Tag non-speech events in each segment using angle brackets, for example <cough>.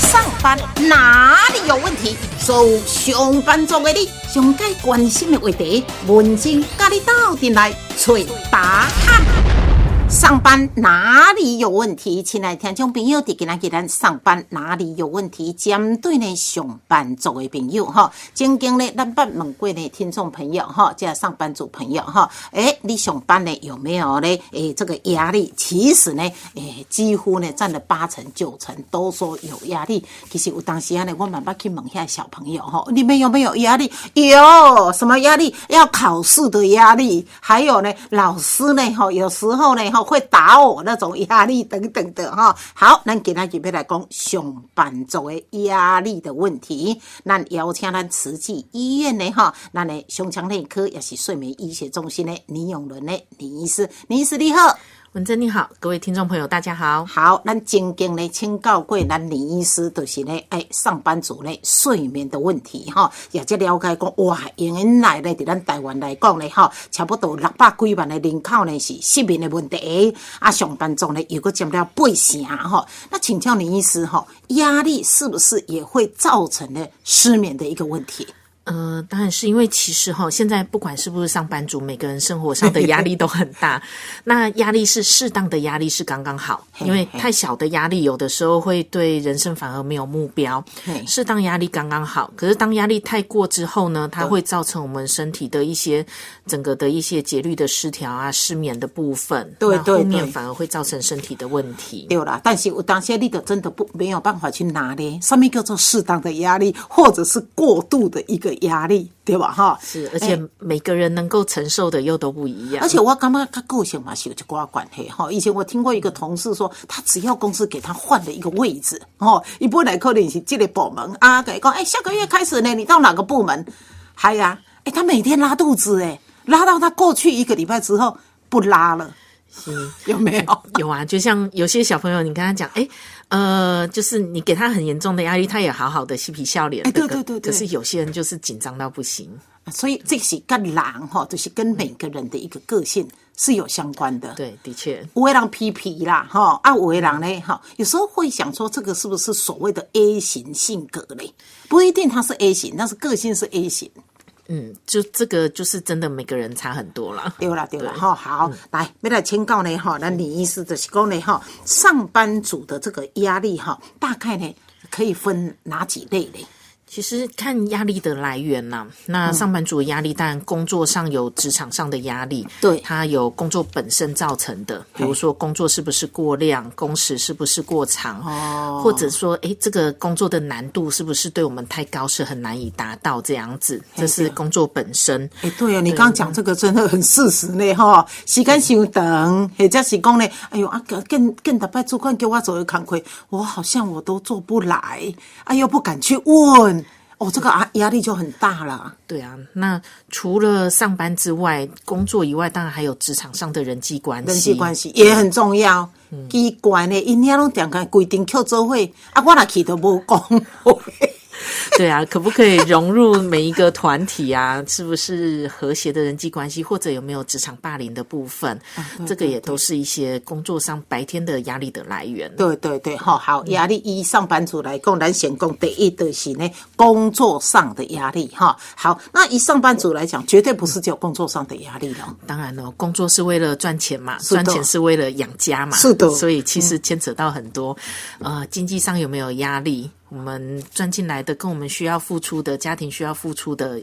上班哪里有问题？所有上班族的你，上该关心的话题，文静跟你斗阵来找答案。上班哪里有问题？亲爱的听众朋友，伫今仔日咱上班哪里有问题？针对呢上班族的朋友哈，曾经呢咱捌问过呢听众朋友哈，即上班族朋友哈，诶，你上班呢有没有呢？诶，这个压力？其实呢，诶，几乎呢占了八成九成都说有压力。其实有当时呢，我慢慢去问下小朋友哈，你们有没有压力？有什么压力？要考试的压力，还有呢，老师呢哈，有时候呢会打我那种压力等等的哈，好，咱给他准备来讲上班族的压力的问题。咱邀请咱慈济医院的哈，咱的胸腔内科也是睡眠医学中心的李永伦的李医师，李医师你好。文珍你好，各位听众朋友大家好。好，咱曾经呢请教过咱李医师，就是呢，哎，上班族呢睡眠的问题哈，也即了解讲，哇，原来呢，伫咱台湾来讲呢，哈，差不多六百几万的人口呢是失眠的问题，啊，上班族呢又个占了八成哈。那请教李医师哈，压力是不是也会造成呢失眠的一个问题？呃，当然是因为其实哈，现在不管是不是上班族，每个人生活上的压力都很大。<laughs> 那压力是适当的压力是刚刚好，因为太小的压力有的时候会对人生反而没有目标。适当压力刚刚好，可是当压力太过之后呢，它会造成我们身体的一些整个的一些节律的失调啊，失眠的部分。对对，后面反而会造成身体的问题。对啦，但是我当下你的真的不没有办法去拿捏，上面叫做适当的压力，或者是过度的一个。压力对吧？哈，是，而且每个人能够承受的又都不一样。而且我刚刚他个性嘛是有一挂关系哈。以前我听过一个同事说，他只要公司给他换了一个位置，哦，一本来可能是这个部门啊，给讲，哎，下个月开始呢，你到哪个部门？还呀，哎，他每天拉肚子，哎，拉到他过去一个礼拜之后不拉了。是有没有？有啊，就像有些小朋友，你跟他讲，哎，呃，就是你给他很严重的压力，他也好好的嬉皮笑脸。哎，对对对对。可是有些人就是紧张到不行，所以这是跟狼哈，就是跟每个人的一个个性是有相关的。对，的确。有的人皮皮啦，哈啊，有的人呢，哈，有时候会想说，这个是不是所谓的 A 型性格嘞？不一定他是 A 型，但是个性是 A 型。嗯，就这个就是真的，每个人差很多了。对了，对了，哈，好，来，没来请教呢，哈，那李医师就是讲呢，哈，上班族的这个压力，哈，大概呢可以分哪几类呢？其实看压力的来源呐，那上班族的压力，当然工作上有职场上的压力，对，它有工作本身造成的，比如说工作是不是过量，工时是不是过长，哦，或者说，哎，这个工作的难度是不是对我们太高，是很难以达到这样子，这是工作本身。哎，对啊，你刚刚讲这个真的很事实呢，哈，时间稍等，或者是讲呢，哎呦啊，更更大拜主管给我做一康亏，我好像我都做不来，哎又不敢去问。哦，这个啊压力就很大了。对啊，那除了上班之外，工作以外，当然还有职场上的人际关系，人际关系也很重要。机关呢，因遐拢定个规定扣做会，啊，我若去都无讲。<laughs> 对啊，可不可以融入每一个团体啊？是不是和谐的人际关系，或者有没有职场霸凌的部分？这个也都是一些工作上白天的压力的来源。对对对，好好压力。一上班族来讲，咱先讲第一的是呢，工作上的压力哈。好，那以上班族来讲，绝对不是只有工作上的压力了。当然了，工作是为了赚钱嘛，赚钱是为了养家嘛，是的。所以其实牵扯到很多，呃，经济上有没有压力？我们钻进来的跟我们需要付出的家庭需要付出的，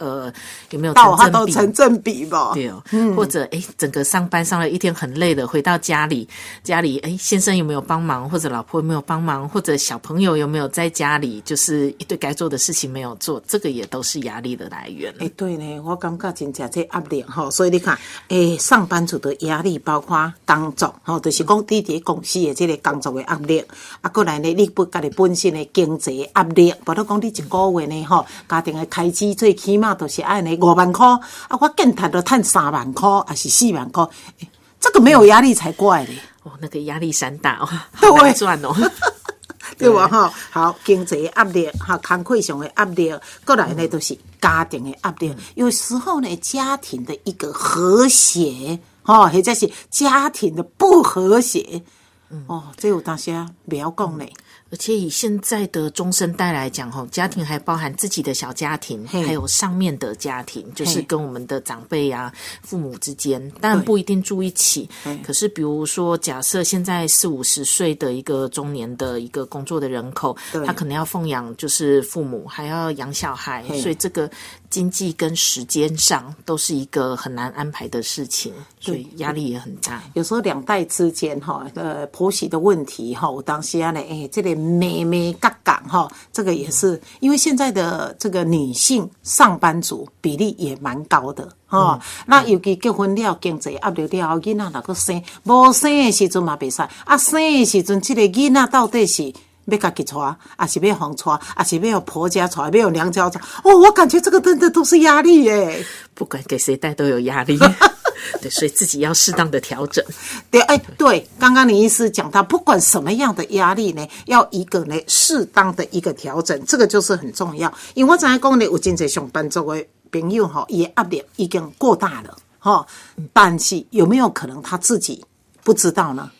呃，有没有成正比？成正比吧。对哦，或者哎，整个上班上了一天很累的，回到家里，家里哎，先生有没有帮忙，或者老婆有没有帮忙，或者小朋友有没有在家里，就是一堆该做的事情没有做，这个也都是压力的来源。哎，对呢，我感觉真正这压力哈，所以你看，哎，上班族的压力包括工作，吼，就是讲滴滴公司的这个工作的压力，啊，过来呢，你不家己本身的。经济压力，包括讲你一个月呢，吼，家庭的开支最起码都是按呢五万块，啊，我更赚都赚三万块，还是四万块，这个没有压力才怪嘞。哦，那个压力山大哦，<laughs> 好难赚哦，<laughs> 对吧？哈，好，经济压力，哈，工作上的压力，过来呢都是家庭的压力。有时候呢，家庭的一个和谐，哈，或者是家庭的不和谐。哦，这有当时不要讲呢。而且以现在的中生代来讲，吼，家庭还包含自己的小家庭，还有上面的家庭，就是跟我们的长辈啊、父母之间，当然不一定住一起。可是，比如说，假设现在四五十岁的一个中年的一个工作的人口，他可能要奉养就是父母，还要养小孩，所以这个经济跟时间上都是一个很难安排的事情，所以压力也很大。有时候两代之间哈，呃，婆媳的问题哈，我当时啊呢，哎，这里。妹妹嘎嘎哈，这个也是因为现在的这个女性上班族比例也蛮高的哈。那尤其结婚了，经济压力了，囡仔那个生，无生的时阵嘛袂使，啊生的时阵，这个囡仔到底是要家己带，还是要房带，还是要婆家带，要有娘家带？哦，我感觉这个真的都是压力耶。不管给谁带都有压力。<laughs> 对，所以自己要适当的调整。对，哎，对，刚刚林医师讲到，不管什么样的压力呢，要一个呢适当的一个调整，这个就是很重要。因为我在讲呢，有真济上班族的朋友哈，也压力已经过大了哈，但是有没有可能他自己不知道呢？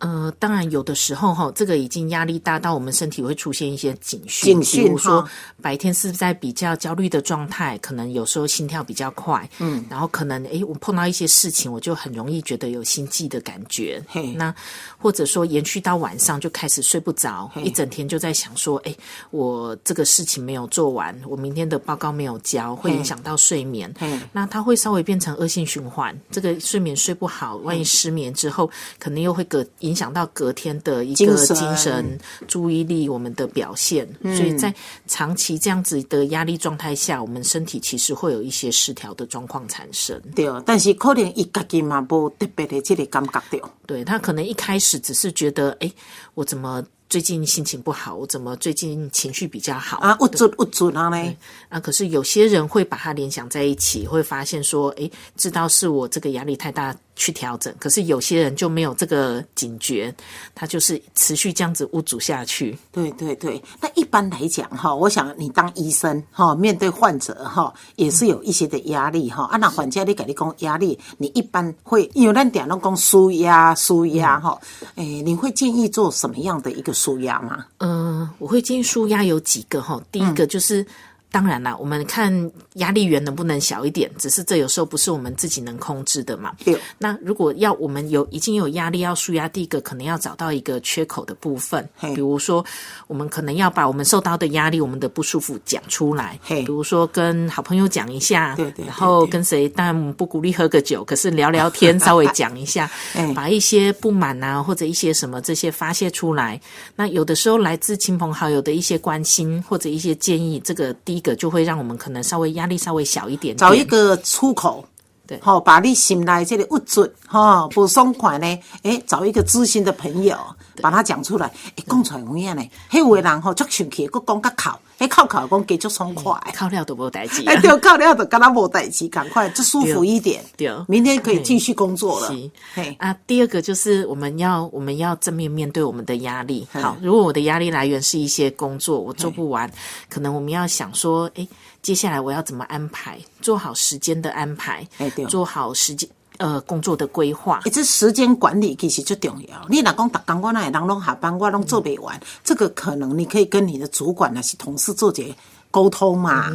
呃，当然有的时候哈，这个已经压力大到我们身体会出现一些警讯，比如说白天是在比较焦虑的状态，可能有时候心跳比较快，嗯，然后可能诶，我碰到一些事情，我就很容易觉得有心悸的感觉，那或者说延续到晚上就开始睡不着，一整天就在想说，诶，我这个事情没有做完，我明天的报告没有交，会影响到睡眠，嗯，那它会稍微变成恶性循环，这个睡眠睡不好，万一失眠之后，可能又会隔。影响到隔天的一个精神、注意力，我们的表现。所以在长期这样子的压力状态下，我们身体其实会有一些失调的状况产生。对，但是可能一家己嘛无特别的这个感觉掉。对他可能一开始只是觉得，哎，我怎么？最近心情不好，我怎么最近情绪比较好啊？我准我准啊嘞！啊，可是有些人会把它联想在一起，会发现说，诶，知道是我这个压力太大去调整。可是有些人就没有这个警觉，他就是持续这样子误阻下去。对对对，那一般来讲哈，我想你当医生哈，面对患者哈，也是有一些的压力哈。啊，那患者你给你讲压力，你一般会有那点拢讲舒压舒压哈，哎，你会建议做什么样的一个？舒压吗？嗯，我会建议舒压有几个哈。第一个就是。当然啦，我们看压力源能不能小一点，只是这有时候不是我们自己能控制的嘛。对。那如果要我们有已经有压力要舒压，第一个可能要找到一个缺口的部分，比如说我们可能要把我们受到的压力、我们的不舒服讲出来。比如说跟好朋友讲一下，对对。然后跟谁？当然不鼓励喝个酒，可是聊聊天，稍微讲一下，<laughs> 把一些不满啊或者一些什么这些发泄出来。那有的时候来自亲朋好友的一些关心或者一些建议，这个第。一个就会让我们可能稍微压力稍微小一点，找一个出口，对，好，把你心内这里不准哈不松快呢，诶，找一个知心的朋友，把它讲出来，诶，讲出来有影呢，迄有的人吼足生气，佮讲甲靠。哎，靠靠讲给就爽快，靠料都无代志。哎，对，靠料都跟他无代志，赶快就舒服一点。对，明天可以继续工作了。嘿，啊，第二个就是我们要我们要正面面对我们的压力。好，如果我的压力来源是一些工作我做不完，可能我们要想说，哎，接下来我要怎么安排？做好时间的安排。哎，对，做好时间。呃，工作的规划，这时间管理其实最重要。你老公打工，我那人拢下班，我拢做不完。这个可能你可以跟你的主管还是同事做些沟通嘛。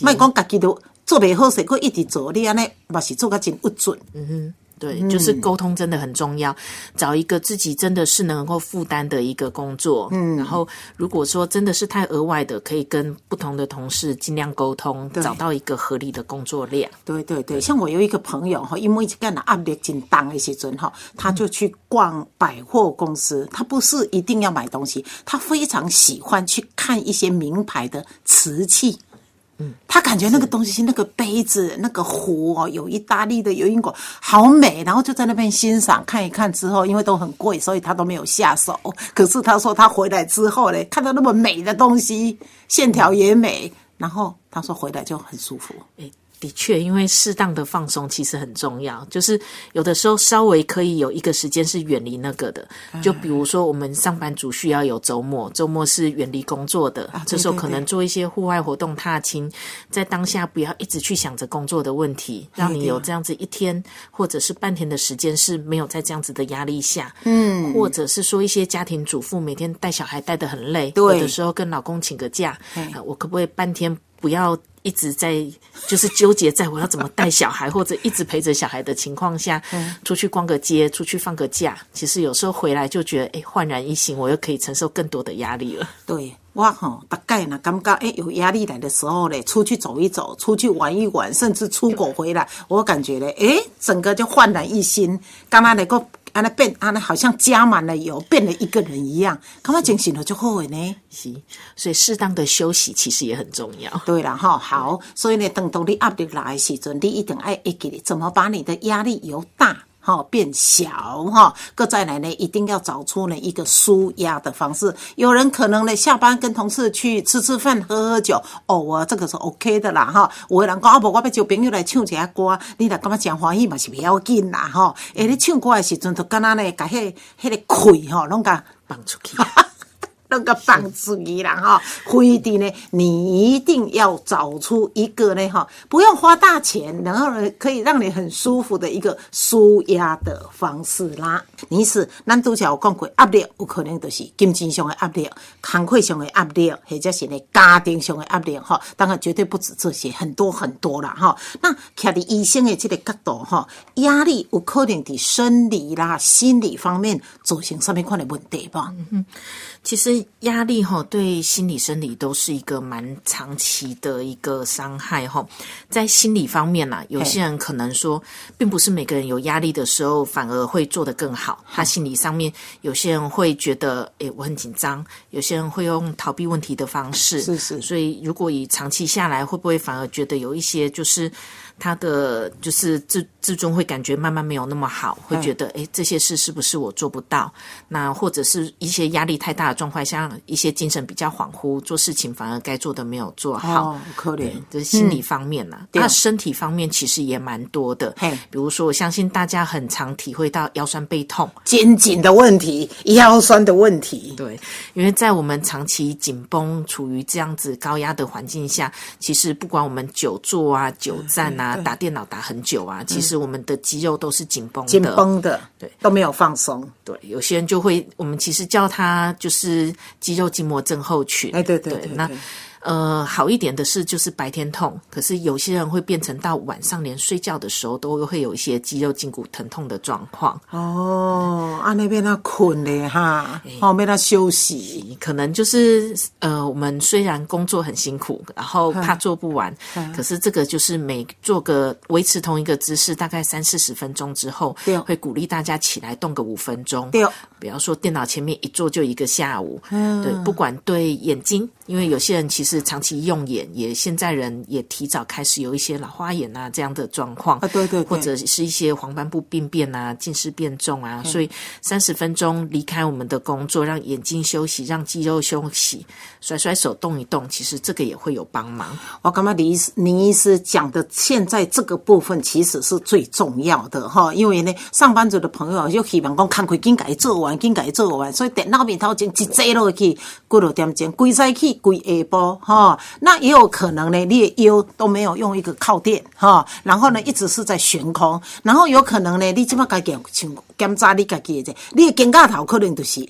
莫讲家己都做不好，谁可一直做？你安尼嘛是做个真不准。嗯哼。对，就是沟通真的很重要，找一个自己真的是能够负担的一个工作。嗯，然后如果说真的是太额外的，可以跟不同的同事尽量沟通，找到一个合理的工作量。对对对，像我有一个朋友哈，因为干了压力紧当的时阵哈，他就去逛百货公司。他不是一定要买东西，他非常喜欢去看一些名牌的瓷器。他感觉那个东西，那个杯子、那个壶哦，有意大利的，有英国，好美。然后就在那边欣赏看一看之后，因为都很贵，所以他都没有下手。可是他说他回来之后呢，看到那么美的东西，线条也美，然后他说回来就很舒服。的确，因为适当的放松其实很重要。就是有的时候稍微可以有一个时间是远离那个的，就比如说我们上班族需要有周末，周末是远离工作的，这时候可能做一些户外活动、踏青，在当下不要一直去想着工作的问题，让你有这样子一天或者是半天的时间是没有在这样子的压力下。嗯，或者是说一些家庭主妇每天带小孩带的很累，有的时候跟老公请个假，我可不可以半天不要？一直在 <laughs> 就是纠结在我要怎么带小孩，或者一直陪着小孩的情况下，出去逛个街，出去放个假，其实有时候回来就觉得，哎，焕然一新，我又可以承受更多的压力了。对我哈，大概呢，感觉哎，有压力来的时候呢，出去走一走，出去玩一玩，甚至出国回来，我感觉呢，哎，整个就焕然一新，刚刚那个。安那变，安那好像加满了油，变了一个人一样。感觉精神了就好呢。是，所以适当的休息其实也很重要。对了哈，好，所以呢，等到你压力来时阵，你一定爱记得怎么把你的压力由大。哈变小哈，各再来呢，一定要找出呢一个舒压的方式。有人可能呢下班跟同事去吃吃饭、喝喝酒，哦我，这个是 OK 的啦哈。有的人讲啊，无我要叫朋友来唱一下歌，你若感觉真欢喜嘛是不要紧啦哈。哎，你唱歌的时阵，就敢若呢，把迄迄个气吼，拢甲放出去。<laughs> 那个棒子一样哈，灰地呢，你一定要找出一个呢哈，不用花大钱，然后呢可以让你很舒服的一个舒压的方式啦。你是咱都有讲过压力，有可能就是金钱上的压力、工作上的压力，或者是呢家庭上的压力哈。当然绝对不止这些，很多很多啦哈。那站在医生的这个角度哈，压力有可能的生理啦、心理方面造成什么款的问题吧？其实压力哈对心理生理都是一个蛮长期的一个伤害哈。在心理方面呢，有些人可能说，并不是每个人有压力的时候反而会做得更好。他心理上面，有些人会觉得，诶，我很紧张；有些人会用逃避问题的方式。是是。所以，如果以长期下来，会不会反而觉得有一些就是他的就是自自尊会感觉慢慢没有那么好，会觉得，诶，这些事是不是我做不到？那或者是一些压力太大的。状况像一些精神比较恍惚，做事情反而该做的没有做好，可怜。这是心理方面呐，那身体方面其实也蛮多的。嘿，比如说，我相信大家很常体会到腰酸背痛、肩颈的问题、腰酸的问题。对，因为在我们长期紧绷、处于这样子高压的环境下，其实不管我们久坐啊、久站啊、打电脑打很久啊，其实我们的肌肉都是紧绷、紧绷的，对，都没有放松。对，有些人就会，我们其实叫他就是。是肌肉筋膜症候群。哎，对对对，那。呃，好一点的是，就是白天痛，可是有些人会变成到晚上，连睡觉的时候都会有一些肌肉筋骨疼痛的状况。哦，啊那边他困嘞哈，哦没他休息，可能就是呃，我们虽然工作很辛苦，然后怕做不完，可是这个就是每做个维持同一个姿势，大概三四十分钟之后，会鼓励大家起来动个五分钟。对，不要说电脑前面一坐就一个下午。嗯，对，不管对眼睛。因为有些人其实长期用眼，也现在人也提早开始有一些老花眼啊这样的状况啊，对对，或者是一些黄斑部病变啊、近视变重啊，所以三十分钟离开我们的工作，让眼睛休息，让肌肉休息，甩甩手动一动，其实这个也会有帮忙。我刚刚李医师、林医师讲的，现在这个部分其实是最重要的哈，因为呢，上班族的朋友就希望讲赶快紧改做完，紧改做完，所以电脑面头前一坐落去，过了点钟，跪在去。跪下部哈，那也有可能呢，你的腰都没有用一个靠垫哈，然后呢一直是在悬空，然后有可能呢，你即马家己像检查你家己的，你的肩胛头可能就是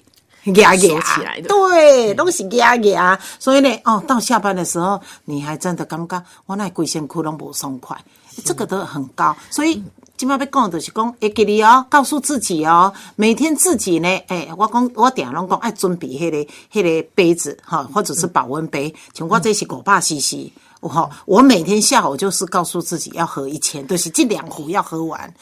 压压起来的，对，拢是压压，所以呢，哦，到下班的时候，你还真的感觉我那龟仙窟拢不松快，这个都很高，所以。今麦要讲就是讲，会给你哦，告诉自己哦，每天自己呢，诶，我讲我定拢讲爱准备迄个迄个杯子哈，或者是保温杯，像我这是五百 CC，我我每天下午就是告诉自己要喝一千，就是这两壶要喝完。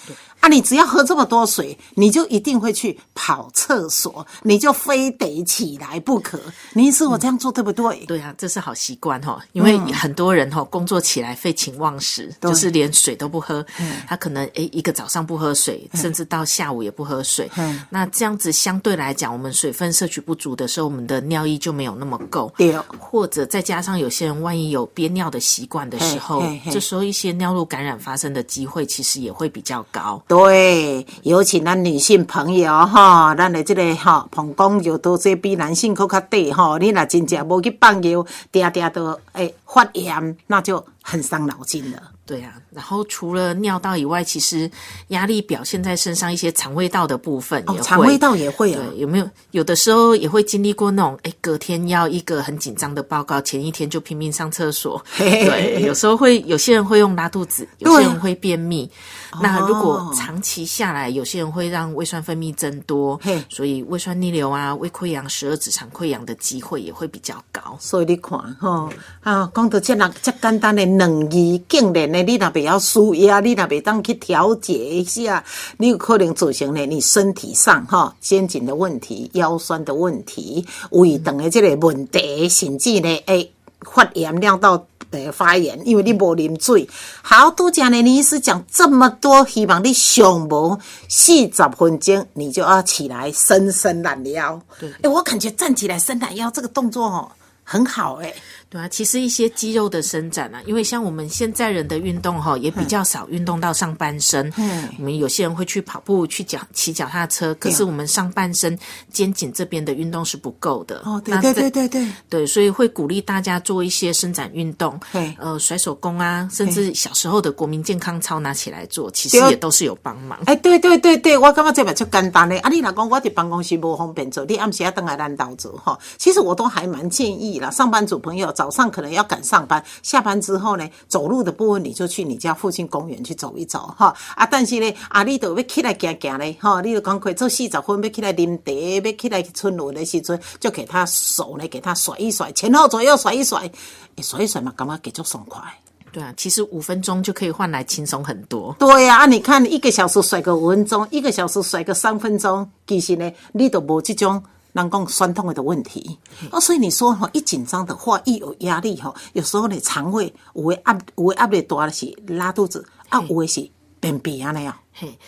啊，你只要喝这么多水，你就一定会去跑厕所，你就非得起来不可。你意思我这样做对不对？对啊，这是好习惯哈，因为很多人哈工作起来废寝忘食，就是连水都不喝。他可能诶一个早上不喝水，甚至到下午也不喝水。那这样子相对来讲，我们水分摄取不足的时候，我们的尿液就没有那么够。对，或者再加上有些人万一有憋尿的习惯的时候，这时候一些尿路感染发生的机会其实也会比较高。对，对尤其咱女性朋友哈，咱的这个哈膀胱有多些比男性更较短哈。你若真正无去放尿，嗲嗲都诶发炎，那就很伤脑筋了。对啊，然后除了尿道以外，其实压力表现在身上一些肠胃道的部分也会，肠胃道也会啊。对，有没有有的时候也会经历过那种，哎，隔天要一个很紧张的报告，前一天就拼命上厕所。<laughs> 对，有时候会有些人会用拉肚子，有些人会便秘。那如果长期下来，有些人会让胃酸分泌增多，所以胃酸逆流啊、胃溃疡、十二指肠溃疡的机会也会比较高。所以你看哈啊，讲到这样这简单的两字，竟然呢，你若不要输压，你若不当去调节一下，你有可能造成呢你身体上哈肩颈的问题、腰酸的问题、胃等的这个问题，甚至呢诶发炎尿道。的发炎，因为你无啉水。好多讲呢，你是讲这么多，希望你上无四十分钟，你就要起来伸伸懒腰。对，哎，我感觉站起来伸懒腰这个动作哦，很好哎。对啊，其实一些肌肉的伸展啊，因为像我们现在人的运动哈，也比较少运动到上半身。嗯，我们有些人会去跑步、去脚骑脚踏车，可是我们上半身肩颈这边的运动是不够的。哦，对对对对对，对，所以会鼓励大家做一些伸展运动。对，呃，甩手功啊，甚至小时候的国民健康操拿起来做，其实也都是有帮忙。哎，对对对对，我感觉这边就简单的。啊，你老公我在办公室不方便做，你暗时要等来咱到做哈。其实我都还蛮建议啦，上班族朋友。早上可能要赶上班，下班之后呢，走路的部分你就去你家附近公园去走一走哈啊！但是呢，啊，你都要起来行行嘞哈，你就赶快做四十分，要起来啉茶，要起来春轮的时阵，就给他手呢，给他甩一甩，前后左右甩一甩，甩一甩嘛，感觉给足爽快。对啊，其实五分钟就可以换来轻松很多。对呀，啊，你看一个小时甩个五分钟，一个小时甩个三分钟，其实呢，你都无这种。酸痛的问题。哦，所以你说哈，一紧张的话，一有压力哈，有时候你肠胃有的压，有的压力大的是拉肚子，啊，有的是便秘啊那样。嘿，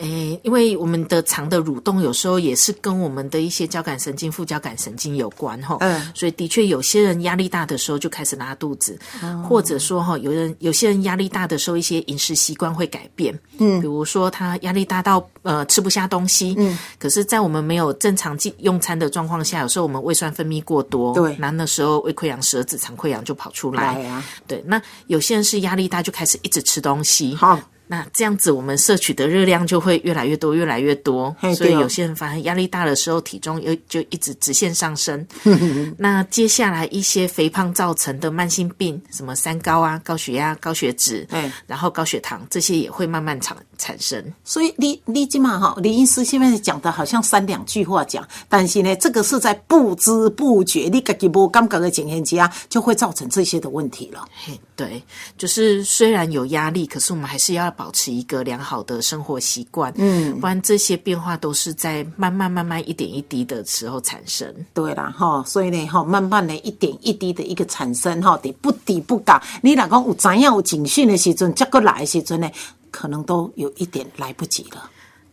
诶，因为我们的肠的蠕动有时候也是跟我们的一些交感神经、副交感神经有关哈。嗯，所以的确有些人压力大的时候就开始拉肚子，或者说哈，有人有些人压力大的时候，一些饮食习惯会改变。嗯，比如说他压力大到呃吃不下东西。嗯，可是，在我们没有正常用餐的状况下，有时候我们胃酸分泌过多，对，那那时候胃溃疡、十二指肠溃疡就跑出来。对，那有些人是压力大就开始一直吃东西。好。那这样子，我们摄取的热量就会越来越多，越来越多。所以有些人反而压力大的时候，体重又就一直直线上升。<laughs> 那接下来一些肥胖造成的慢性病，什么三高啊、高血压、高血脂，然后高血糖，这些也会慢慢产产生。所以李李金嘛哈，李医师现在讲的好像三两句话讲，但是呢，这个是在不知不觉，你自己不感觉的情况之下，就会造成这些的问题了。对，就是虽然有压力，可是我们还是要。保持一个良好的生活习惯，嗯，不然这些变化都是在慢慢慢慢一点一滴的时候产生。对啦，哈，所以呢，哈，慢慢的一点一滴的一个产生，哈，得不低不高。你若讲有怎样有警讯的时阵，再过来的时阵呢，可能都有一点来不及了。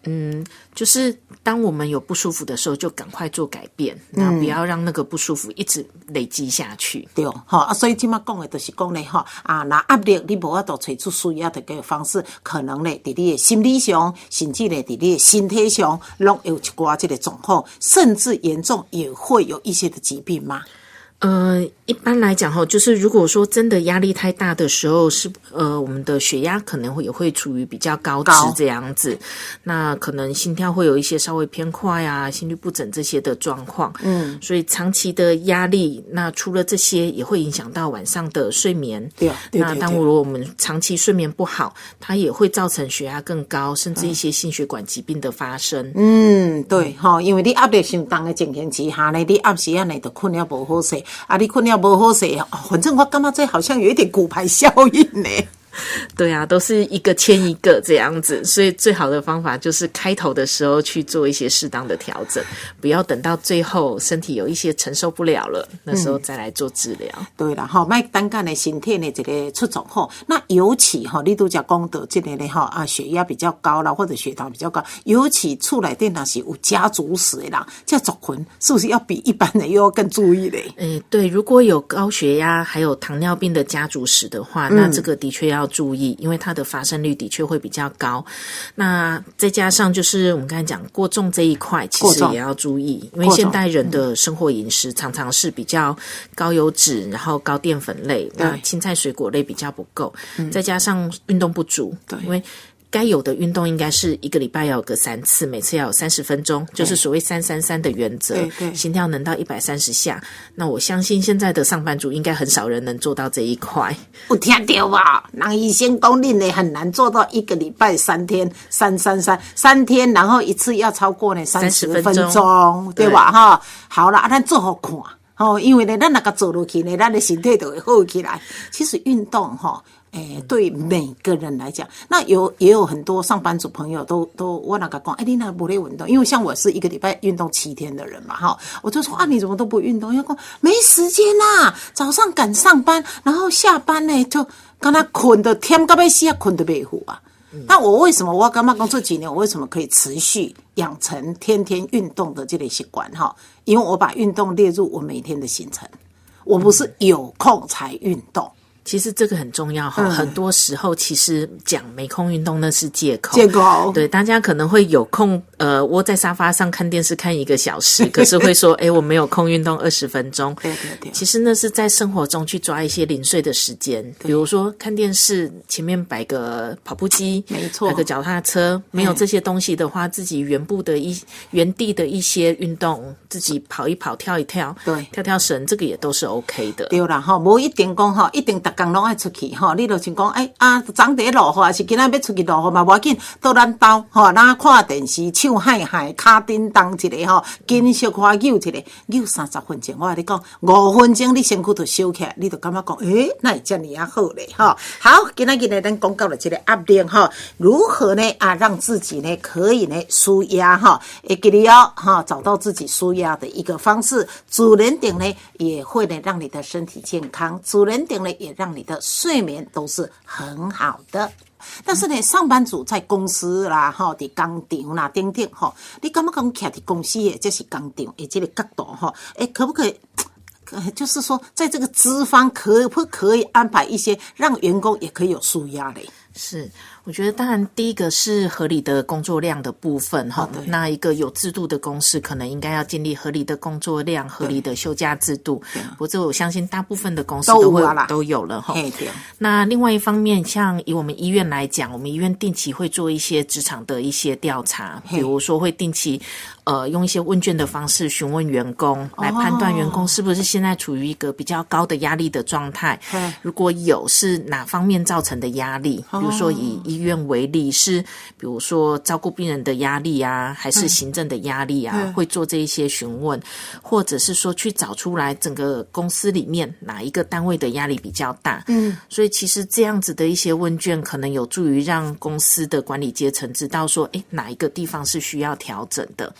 嗯，就是当我们有不舒服的时候，就赶快做改变，那不要让那个不舒服一直累积下去。对，哈啊，所以今麦讲的都是讲呢，哈啊，那压力你无法度找出需要的个方式，可能呢，在你的心理上，甚至呢，在你的身体上，拢有一寡这个状况，甚至严重也会有一些的疾病吗？呃，一般来讲哈，就是如果说真的压力太大的时候，是呃，我们的血压可能会也会处于比较高值这样子，那可能心跳会有一些稍微偏快啊，心律不整这些的状况。嗯，所以长期的压力，那除了这些，也会影响到晚上的睡眠。对啊，那当如果我们长期睡眠不好，它也会造成血压更高，甚至一些心血管疾病的发生。嗯，对哈，因为你压力相当的情形之下呢，你暗时啊，你都困了不好睡。啊，你困了不好睡，反正我感觉这好像有一点骨牌效应呢。<laughs> 对啊，都是一个签一个这样子，所以最好的方法就是开头的时候去做一些适当的调整，不要等到最后身体有一些承受不了了，那时候再来做治疗。对了哈，卖单干的身体的这个出状况，那尤其哈，你都讲功德这个呢哈啊，血压比较高啦，或者血糖比较高，尤其出来电脑是有家族史的啦，这族群是不是要比一般人又要更注意嘞？诶，对，如果有高血压还有糖尿病的家族史的话，那这个的确要注意，因为它的发生率的确会比较高。那再加上就是我们刚才讲过重这一块，其实也要注意，因为现代人的生活饮食常常是比较高油脂，然后高淀粉类，那青菜水果类比较不够，再加上运动不足，对，因为。该有的运动应该是一个礼拜要有个三次，每次要有三十分钟，就是所谓三三三的原则。心跳能到一百三十下，那我相信现在的上班族应该很少人能做到这一块。不听到吧？那医生公认的很难做到一个礼拜三天三三三三天，然后一次要超过呢三十分钟，对吧？哈，好了，咱做好看哦，因为呢，咱那个走路去呢，咱的身体就会好起来。其实运动哈。诶，对每个人来讲，那有也有很多上班族朋友都都我那个讲，哎，你那不累运动？因为像我是一个礼拜运动七天的人嘛，哈，我就说啊，你怎么都不运动？因为讲没时间呐，早上赶上班，然后下班呢就跟他困的天高被死啊，困的被虎啊。那我为什么我刚刚工作几年，我为什么可以持续养成天天运动的这类习惯？哈，因为我把运动列入我每天的行程，我不是有空才运动。其实这个很重要哈，很多时候其实讲没空运动那是借口。借口对，大家可能会有空呃窝在沙发上看电视看一个小时，<laughs> 可是会说哎我没有空运动二十分钟。对对对。其实那是在生活中去抓一些零碎的时间，比如说看电视前面摆个跑步机，没错，摆个脚踏车，没有这些东西的话，自己原步的一原地的一些运动，自己跑一跑跳一跳，对，跳跳绳，这个也都是 OK 的。对啦哈，无一定讲哈，一定刚拢爱出去哈，你就像讲，哎啊，长得落雨，还是今仔要出去落雨嘛？无要紧，到咱兜哈，咱看电视，唱嗨嗨，卡叮当一个吼，金小花扭一个，扭三十分钟。我跟你讲，五分钟你身躯就收起来，你就感觉讲，诶，那会遮尔啊好咧，吼。好，今仔日呢，咱讲到了这个压力哈，如何呢啊，让自己呢可以呢舒压哈，会给你哦哈找到自己舒压的一个方式。主人顶呢也会呢让你的身体健康，主人顶呢也让你的。睡眠都是很好的，但是呢，上班族在公司啦，哈，伫工厂啦，等等，哈，你敢不敢徛伫公司的这是工厂，诶，这个角度，哈，诶，可不可以？<coughs> 就是说，在这个资方可不可以安排一些让员工也可以有舒压嘞？是。我觉得当然，第一个是合理的工作量的部分哈。那一个有制度的公司，可能应该要建立合理的工作量、合理的休假制度。否则，我相信大部分的公司都会都有了哈。那另外一方面，像以我们医院来讲，我们医院定期会做一些职场的一些调查，比如说会定期呃用一些问卷的方式询问员工，来判断员工是不是现在处于一个比较高的压力的状态。如果有，是哪方面造成的压力？比如说以医院为例，是比如说照顾病人的压力啊，还是行政的压力啊？会做这一些询问，或者是说去找出来整个公司里面哪一个单位的压力比较大？嗯，所以其实这样子的一些问卷，可能有助于让公司的管理阶层知道说，诶，哪一个地方是需要调整的。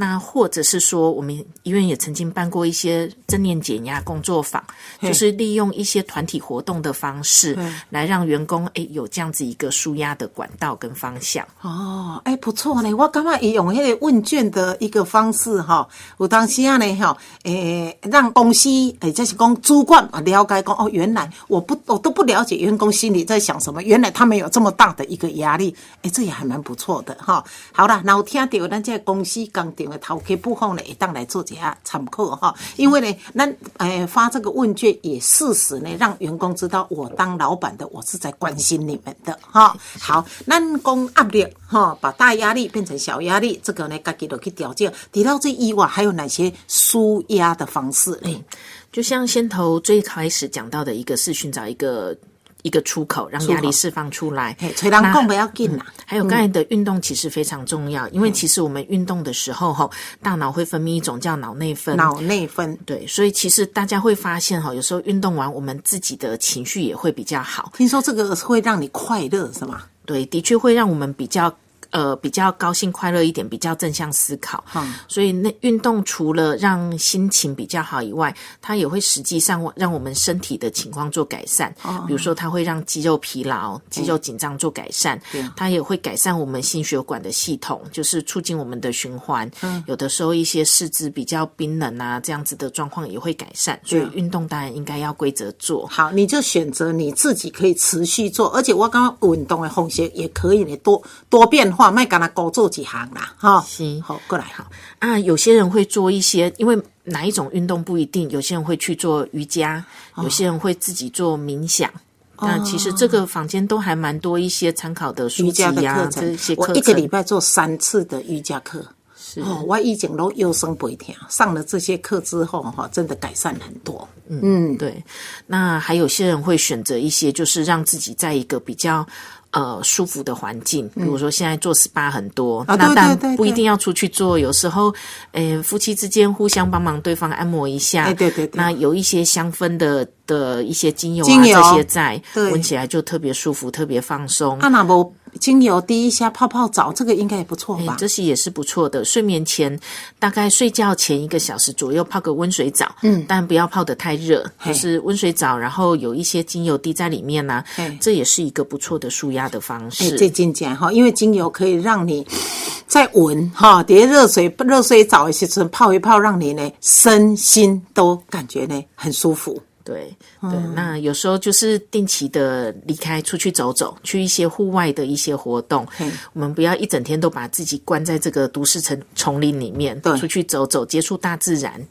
那或者是说，我们医院也曾经办过一些正念减压工作坊，就是利用一些团体活动的方式，来让员工诶有这样子一个舒压的管道跟方向。哦，哎，不错呢，我刚刚也用那个问卷的一个方式哈，我当时啊呢哈，诶，让公司诶，就是讲主管啊了解讲哦，原来我不我都不了解员工心里在想什么，原来他们有这么大的一个压力，哎，这也还蛮不错的哈。好了，那我听到咱这公司刚定。头壳部分呢，也当来做一下参考哈。因为呢，那诶发这个问卷也事实呢，让员工知道我当老板的，我是在关心你们的哈。好，那讲压力哈，把大压力变成小压力，这个呢，自己都去调节。提到这以外，还有哪些舒压的方式呢？就像先头最开始讲到的一个是寻找一个。一个出口，让压力释放出来。嘿，吹狼共不要紧啦。还有刚才的运动其实非常重要，因为其实我们运动的时候哈，大脑会分泌一种叫脑内分。脑内分，对，所以其实大家会发现哈，有时候运动完，我们自己的情绪也会比较好。听说这个会让你快乐是吗？对，的确会让我们比较。呃，比较高兴快乐一点，比较正向思考。嗯，所以那运动除了让心情比较好以外，它也会实际上让我们身体的情况做改善。哦，比如说它会让肌肉疲劳、肌肉紧张做改善。对，它也会改善我们心血管的系统，就是促进我们的循环。嗯，有的时候一些四肢比较冰冷啊，这样子的状况也会改善。所以运动当然应该要规则做。好，你就选择你自己可以持续做，而且我刚刚运动的方式也可以你，多多变。话卖干他多做几行啦，哈，行，好过来哈啊。有些人会做一些，因为哪一种运动不一定，有些人会去做瑜伽，有些人会自己做冥想。那其实这个房间都还蛮多一些参考的书籍呀，这些课程。我一个礼拜做三次的瑜伽课，是哦。我以前都腰酸背痛，上了这些课之后，哈，真的改善很多。嗯，对。那还有些人会选择一些，就是让自己在一个比较。呃，舒服的环境，比如说现在做 SPA 很多，那但不一定要出去做，有时候，呃，夫妻之间互相帮忙对方按摩一下，对对对，那有一些香氛的的一些精油啊，这些在闻起来就特别舒服，特别放松。阿那不。精油滴一下，泡泡澡，这个应该也不错吧？这些也是不错的。睡眠前大概睡觉前一个小时左右泡个温水澡，嗯，但不要泡得太热，就是温水澡，然后有一些精油滴在里面呢，这也是一个不错的舒压的方式。这精简哈，因为精油可以让你在闻哈，叠热水热水澡一些时泡一泡，让你呢身心都感觉呢很舒服。对对，那有时候就是定期的离开出去走走，去一些户外的一些活动。我们不要一整天都把自己关在这个都市城丛林里面，出去走走，接触大自然。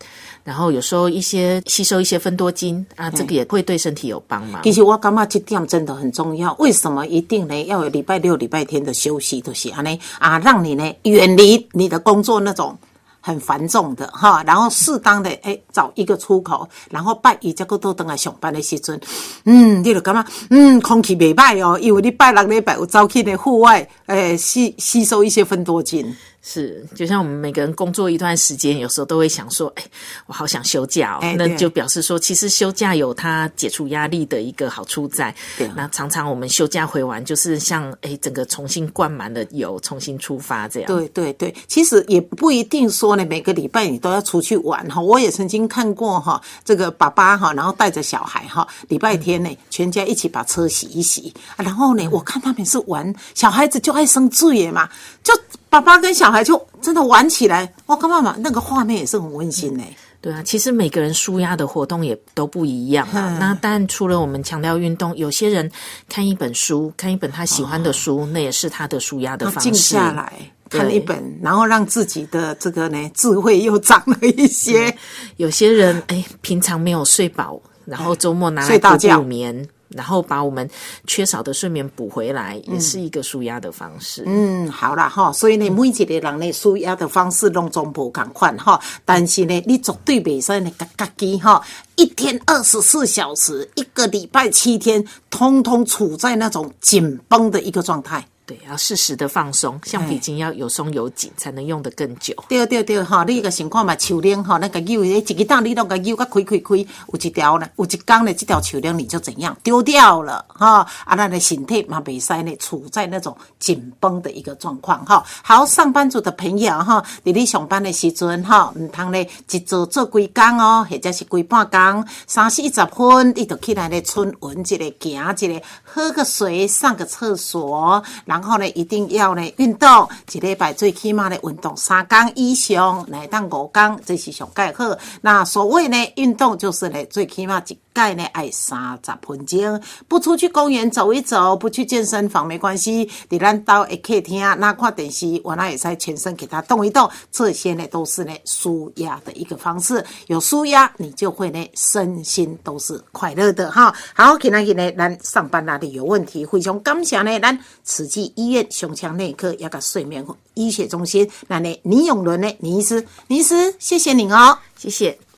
然后有时候一些吸收一些分多精啊，这个也会对身体有帮忙。其实我感觉这点真的很重要。为什么一定呢？要有礼拜六、礼拜天的休息，就是安尼啊，让你呢远离你的工作那种。很繁重的哈，然后适当的诶找一个出口，然后拜一这个都等来上班的时阵，嗯，你就感觉嗯空气未歹哦，因为你拜六礼拜有走去的户外，诶吸吸收一些分多精。是，就像我们每个人工作一段时间，有时候都会想说，哎，我好想休假哦。那就表示说，其实休假有它解除压力的一个好处在。对那常常我们休假回完，就是像哎，整个重新灌满了油，重新出发这样。对对对，其实也不一定说呢，每个礼拜你都要出去玩哈。我也曾经看过哈，这个爸爸哈，然后带着小孩哈，礼拜天呢，全家一起把车洗一洗，然后呢，我看他们是玩，小孩子就爱生罪嘛，就。爸爸跟小孩就真的玩起来，我跟妈妈那个画面也是很温馨呢。对啊，其实每个人舒压的活动也都不一样。那但除了我们强调运动，有些人看一本书，看一本他喜欢的书，那也是他的舒压的方式。静下来看一本，然后让自己的这个呢智慧又长了一些。<laughs> 有些人哎，平常没有睡饱，然后周末拿来补眠。然后把我们缺少的睡眠补回来，也是一个舒压的方式。嗯，好了哈，所以呢，每一个人呢，舒压的方式拢总不共款哈。但是呢，你绝对袂使呢，家己哈，一天二十四小时，一个礼拜七天，通通处在那种紧绷的一个状态。对，要适时的放松，橡皮筋要有松有紧，才能用得更久。对对对，哈，你个情况嘛，手链哈，那个扭，一个档你那个扭个开开开，有一条呢，有一缸呢，这条手链你就怎样丢掉了哈？啊，那的身体嘛，袂使呢，处在那种紧绷的一个状况哈。好，上班族的朋友哈，你你上班的时阵哈，唔通呢，一做做几工哦，或者是几半工，三四十分你就起来呢，春闻一个，行一个，喝个水，上个厕所，然然后呢，一定要呢运动，一礼拜最起码呢运动三天以上，来当五天，这是上盖好。那所谓呢运动，就是呢最起码一盖呢爱三十分钟，不出去公园走一走，不去健身房没关系，你咱到一客厅啊那看电视，我那也在全身给他动一动，这些呢都是呢舒压的一个方式。有舒压，你就会呢身心都是快乐的哈。好，今天呢咱上班哪里有问题，非常感谢呢咱慈济。医院胸腔内科要个睡眠医学中心，那呢倪永伦呢倪医师，倪医师，谢谢您哦，谢谢。